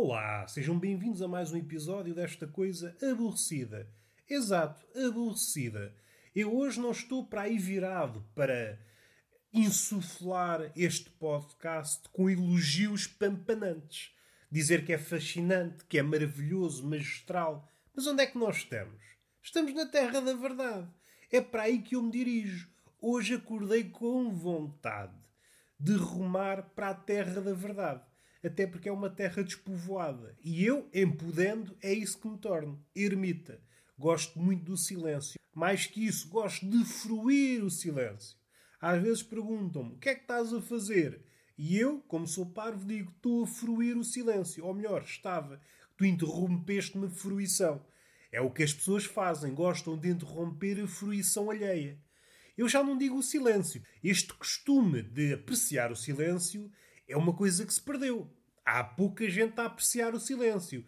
Olá, sejam bem-vindos a mais um episódio desta coisa aborrecida. Exato, aborrecida. Eu hoje não estou para aí virado para insuflar este podcast com elogios pampanantes. Dizer que é fascinante, que é maravilhoso, magistral. Mas onde é que nós estamos? Estamos na terra da verdade. É para aí que eu me dirijo. Hoje acordei com vontade de rumar para a terra da verdade até porque é uma terra despovoada. E eu, em podendo, é isso que me torno. Ermita. Gosto muito do silêncio. Mais que isso, gosto de fruir o silêncio. Às vezes perguntam-me, o que é que estás a fazer? E eu, como sou parvo, digo, estou a fruir o silêncio. Ou melhor, estava. Tu interrompeste-me a fruição. É o que as pessoas fazem, gostam de interromper a fruição alheia. Eu já não digo o silêncio. Este costume de apreciar o silêncio é uma coisa que se perdeu. Há pouca gente a apreciar o silêncio.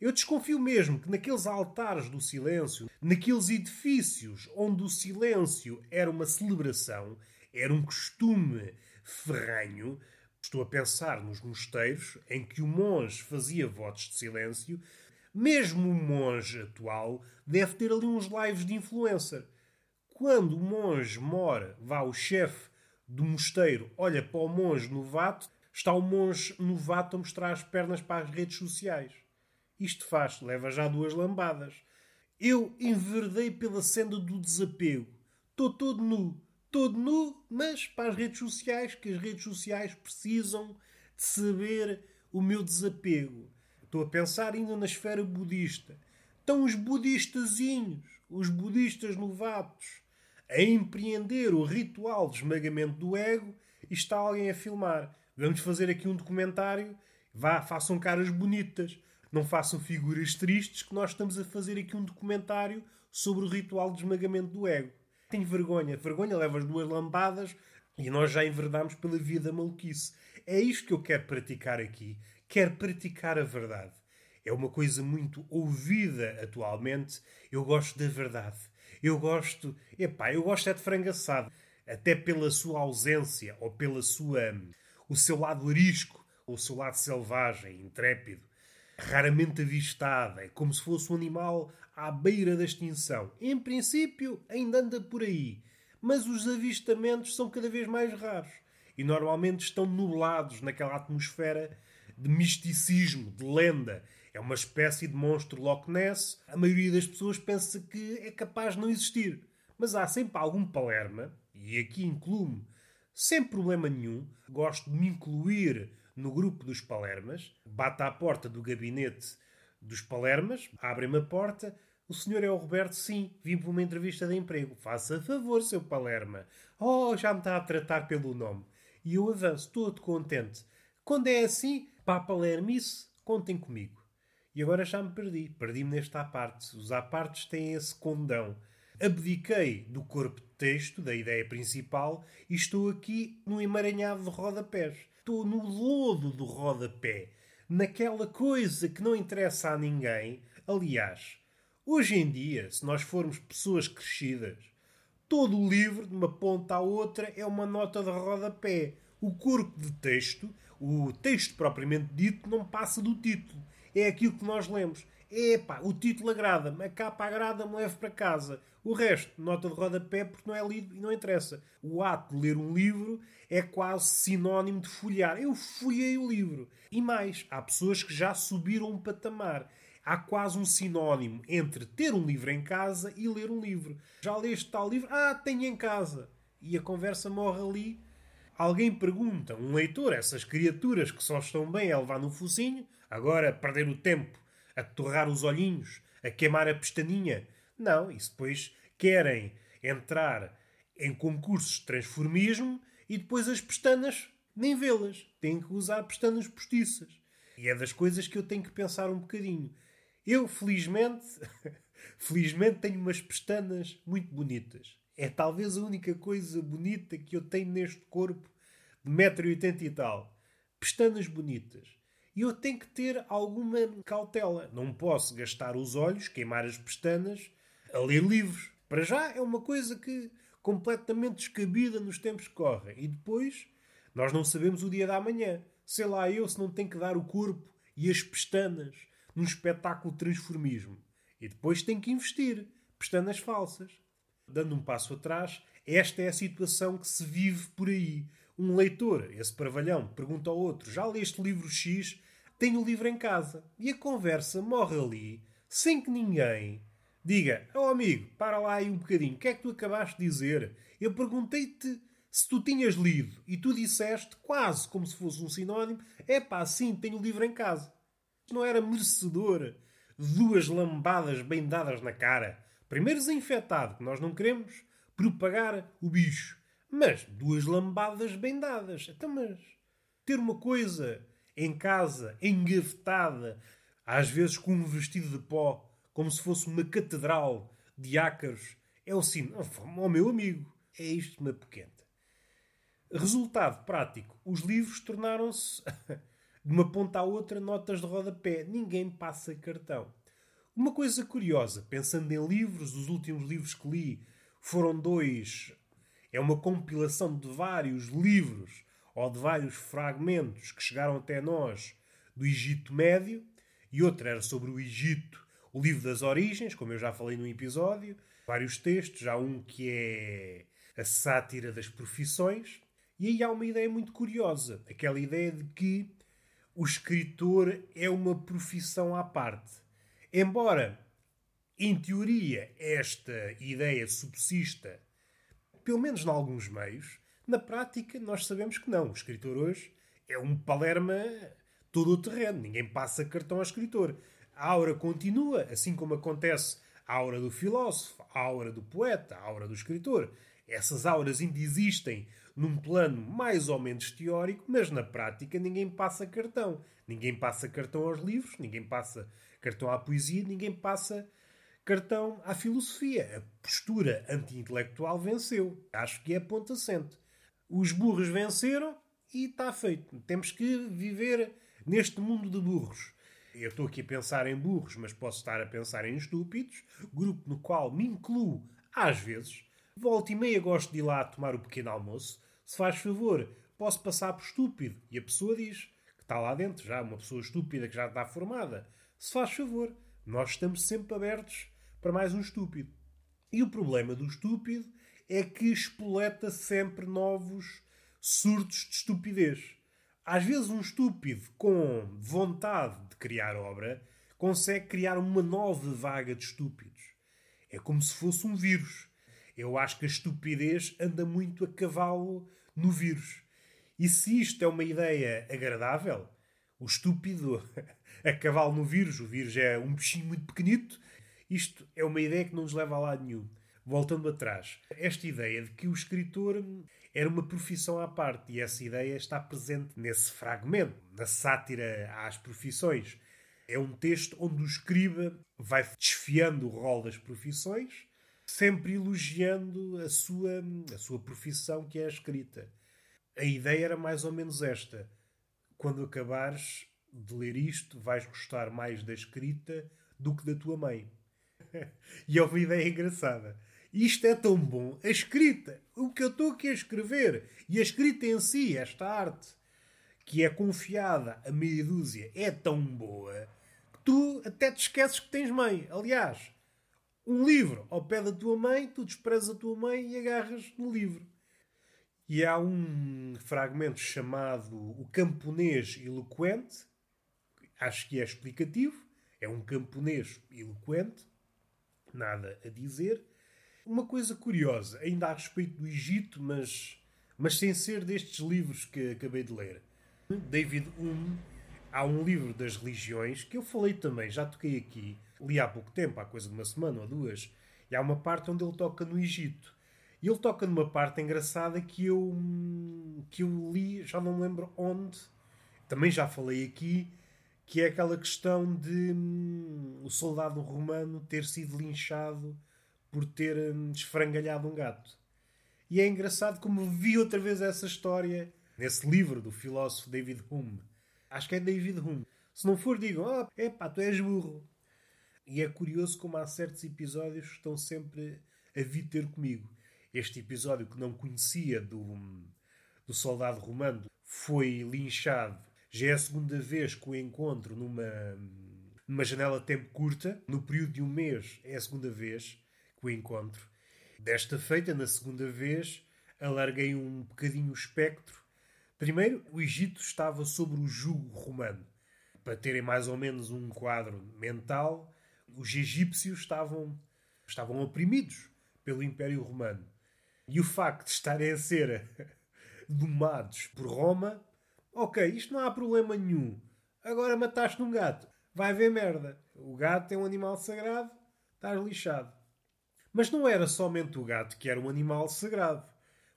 Eu desconfio mesmo que naqueles altares do silêncio, naqueles edifícios onde o silêncio era uma celebração, era um costume ferranho, estou a pensar nos mosteiros em que o monge fazia votos de silêncio, mesmo o monge atual deve ter ali uns lives de influencer. Quando o monge mora, vá o chefe do mosteiro, olha para o monge novato, Está o monge novato a mostrar as pernas para as redes sociais. Isto faz, leva já duas lambadas. Eu enverdei pela senda do desapego. Estou todo nu. Todo nu, mas para as redes sociais, que as redes sociais precisam de saber o meu desapego. Estou a pensar ainda na esfera budista. Estão os budistazinhos, os budistas novatos, a empreender o ritual de esmagamento do ego e está alguém a filmar. Vamos fazer aqui um documentário. Vá, façam caras bonitas. Não façam figuras tristes, que nós estamos a fazer aqui um documentário sobre o ritual de esmagamento do ego. Tenho vergonha. Vergonha leva as duas lambadas e nós já enverdamos pela via da maluquice. É isto que eu quero praticar aqui. Quero praticar a verdade. É uma coisa muito ouvida atualmente. Eu gosto da verdade. Eu gosto. Epá, eu gosto é de frango. Até pela sua ausência ou pela sua o seu lado arisco, o seu lado selvagem, intrépido, raramente avistado, é como se fosse um animal à beira da extinção. Em princípio, ainda anda por aí, mas os avistamentos são cada vez mais raros e normalmente estão nublados naquela atmosfera de misticismo, de lenda. É uma espécie de monstro Loch Ness. A maioria das pessoas pensa que é capaz de não existir. Mas há sempre algum palerma, e aqui incluo-me sem problema nenhum, gosto de me incluir no grupo dos Palermas. Bata à porta do gabinete dos Palermas, abrem-me a porta. O senhor é o Roberto? Sim, vim para uma entrevista de emprego. Faça favor, seu Palerma. Oh, já me está a tratar pelo nome. E eu avanço, todo contente. Quando é assim, a Palermice, contem comigo. E agora já me perdi. Perdi-me neste à parte. Os apartes têm esse condão abdiquei do corpo de texto, da ideia principal, e estou aqui no emaranhado de rodapés. Estou no lodo do rodapé, naquela coisa que não interessa a ninguém. Aliás, hoje em dia, se nós formos pessoas crescidas, todo o livro, de uma ponta à outra, é uma nota de rodapé. O corpo de texto, o texto propriamente dito, não passa do título. É aquilo que nós lemos. Epá, o título agrada-me, a capa agrada-me, levo para casa. O resto, nota de rodapé, porque não é lido e não interessa. O ato de ler um livro é quase sinónimo de folhear. Eu folhei o livro. E mais, há pessoas que já subiram um patamar. Há quase um sinónimo entre ter um livro em casa e ler um livro. Já leste tal livro? Ah, tenho em casa. E a conversa morre ali. Alguém pergunta, um leitor, essas criaturas que só estão bem a levar no focinho, agora perder o tempo a torrar os olhinhos, a queimar a pestaninha. Não, isso depois querem entrar em concursos de transformismo e depois as pestanas nem vê-las. Têm que usar pestanas postiças. E é das coisas que eu tenho que pensar um bocadinho. Eu, felizmente, felizmente tenho umas pestanas muito bonitas. É talvez a única coisa bonita que eu tenho neste corpo de 1,80m e tal. Pestanas bonitas. E eu tenho que ter alguma cautela. Não posso gastar os olhos, queimar as pestanas, a ler livros. Para já é uma coisa que completamente descabida nos tempos que correm. E depois, nós não sabemos o dia da manhã. Sei lá eu se não tenho que dar o corpo e as pestanas num espetáculo de transformismo. E depois tem que investir. Pestanas falsas. Dando um passo atrás, esta é a situação que se vive por aí. Um leitor, esse parvalhão, pergunta ao outro: Já leste livro X? Tenho o livro em casa. E a conversa morre ali, sem que ninguém diga: Oh amigo, para lá aí um bocadinho, o que é que tu acabaste de dizer? Eu perguntei-te se tu tinhas lido e tu disseste, quase como se fosse um sinónimo: É pá, sim, tenho o livro em casa. Não era merecedor de duas lambadas bem dadas na cara. Primeiro desinfetado, que nós não queremos propagar o bicho. Mas duas lambadas bem dadas. Então, mas ter uma coisa em casa, engavetada, às vezes com um vestido de pó, como se fosse uma catedral de ácaros, é o sinal. Oh, meu amigo, é isto uma pequena. Resultado prático: os livros tornaram-se, de uma ponta à outra, notas de rodapé. Ninguém passa cartão. Uma coisa curiosa, pensando em livros, os últimos livros que li foram dois. É uma compilação de vários livros ou de vários fragmentos que chegaram até nós do Egito Médio, e outro era sobre o Egito, o livro das origens, como eu já falei no episódio, vários textos, há um que é a sátira das profissões, e aí há uma ideia muito curiosa, aquela ideia de que o escritor é uma profissão à parte. Embora, em teoria, esta ideia subsista, pelo menos em alguns meios, na prática, nós sabemos que não. O escritor hoje é um palerma todo o terreno. Ninguém passa cartão ao escritor. A aura continua, assim como acontece a aura do filósofo, a aura do poeta, a aura do escritor. Essas auras ainda existem num plano mais ou menos teórico, mas na prática ninguém passa cartão. Ninguém passa cartão aos livros, ninguém passa cartão à poesia, ninguém passa cartão à filosofia. A postura anti-intelectual venceu. Acho que é ponto assente. Os burros venceram e está feito. Temos que viver neste mundo de burros. Eu estou aqui a pensar em burros, mas posso estar a pensar em estúpidos, grupo no qual me incluo às vezes. Volta e meia gosto de ir lá tomar o pequeno almoço. Se faz favor, posso passar por estúpido. E a pessoa diz que está lá dentro já, uma pessoa estúpida que já está formada. Se faz favor, nós estamos sempre abertos para mais um estúpido. E o problema do estúpido é que espoleta sempre novos surtos de estupidez. Às vezes, um estúpido com vontade de criar obra consegue criar uma nova vaga de estúpidos. É como se fosse um vírus. Eu acho que a estupidez anda muito a cavalo no vírus. E se isto é uma ideia agradável, o estúpido a cavalo no vírus, o vírus é um bichinho muito pequenito, isto é uma ideia que não nos leva a lado nenhum voltando atrás, esta ideia de que o escritor era uma profissão à parte e essa ideia está presente nesse fragmento, na sátira às profissões. É um texto onde o escriba vai desfiando o rol das profissões, sempre elogiando a sua, a sua profissão que é a escrita. A ideia era mais ou menos esta. Quando acabares de ler isto, vais gostar mais da escrita do que da tua mãe. e é uma ideia engraçada. Isto é tão bom. A escrita, o que eu estou aqui a escrever, e a escrita em si, esta arte, que é confiada a meia dúzia, é tão boa que tu até te esqueces que tens mãe. Aliás, um livro ao pé da tua mãe, tu desprezas a tua mãe e agarras no livro. E há um fragmento chamado O Camponês Eloquente, acho que é explicativo, é um camponês eloquente, nada a dizer, uma coisa curiosa, ainda a respeito do Egito, mas, mas sem ser destes livros que acabei de ler. David Hume, há um livro das religiões que eu falei também, já toquei aqui, li há pouco tempo, há coisa de uma semana ou duas, e há uma parte onde ele toca no Egito. E ele toca numa parte engraçada que eu, que eu li, já não lembro onde, também já falei aqui, que é aquela questão de hum, o soldado romano ter sido linchado por ter hum, esfrangalhado um gato. E é engraçado como vi outra vez essa história nesse livro do filósofo David Hume. Acho que é David Hume. Se não for, digam: Ah, oh, epá, tu és burro. E é curioso como há certos episódios que estão sempre a vir ter comigo. Este episódio que não conhecia do, hum, do soldado romano foi linchado, Já é a segunda vez que o encontro numa, numa janela de tempo curta. No período de um mês é a segunda vez que o encontro. Desta feita, na segunda vez, alarguei um bocadinho o espectro. Primeiro, o Egito estava sobre o jugo romano. Para terem mais ou menos um quadro mental, os egípcios estavam, estavam oprimidos pelo Império Romano. E o facto de estarem a ser domados por Roma, ok, isto não há problema nenhum. Agora mataste um gato, vai ver merda. O gato é um animal sagrado, estás lixado. Mas não era somente o gato que era um animal sagrado.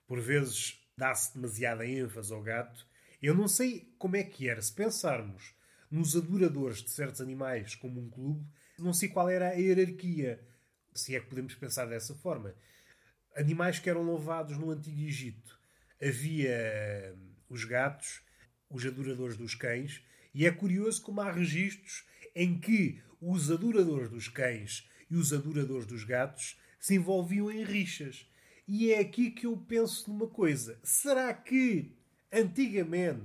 Por vezes dá-se demasiada ênfase ao gato. Eu não sei como é que era. Se pensarmos nos adoradores de certos animais como um clube, não sei qual era a hierarquia. Se é que podemos pensar dessa forma. Animais que eram louvados no Antigo Egito. Havia hum, os gatos, os adoradores dos cães, e é curioso como há registros em que os adoradores dos cães e os adoradores dos gatos se envolviam em rixas. E é aqui que eu penso numa coisa: será que antigamente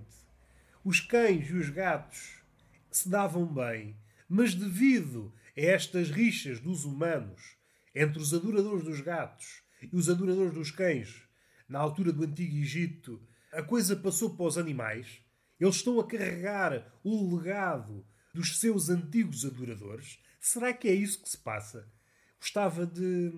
os cães e os gatos se davam bem, mas devido a estas rixas dos humanos entre os adoradores dos gatos e os adoradores dos cães, na altura do Antigo Egito, a coisa passou para os animais? Eles estão a carregar o legado dos seus antigos adoradores? Será que é isso que se passa? gostava de,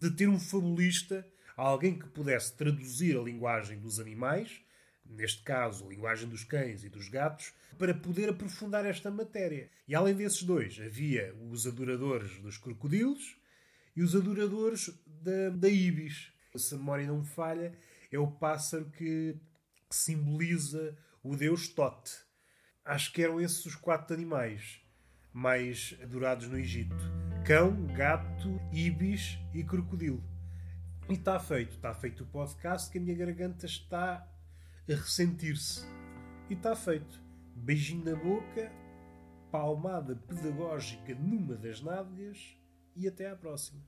de ter um fabulista, alguém que pudesse traduzir a linguagem dos animais, neste caso a linguagem dos cães e dos gatos, para poder aprofundar esta matéria. E além desses dois, havia os adoradores dos crocodilos e os adoradores da, da ibis. Se a memória não me falha, é o pássaro que, que simboliza o deus Tote. Acho que eram esses os quatro animais mais adorados no Egito: cão, gato, ibis e crocodilo. E está feito, está feito o podcast que a minha garganta está a ressentir-se. E está feito. Beijinho na boca, palmada pedagógica numa das nádegas e até à próxima.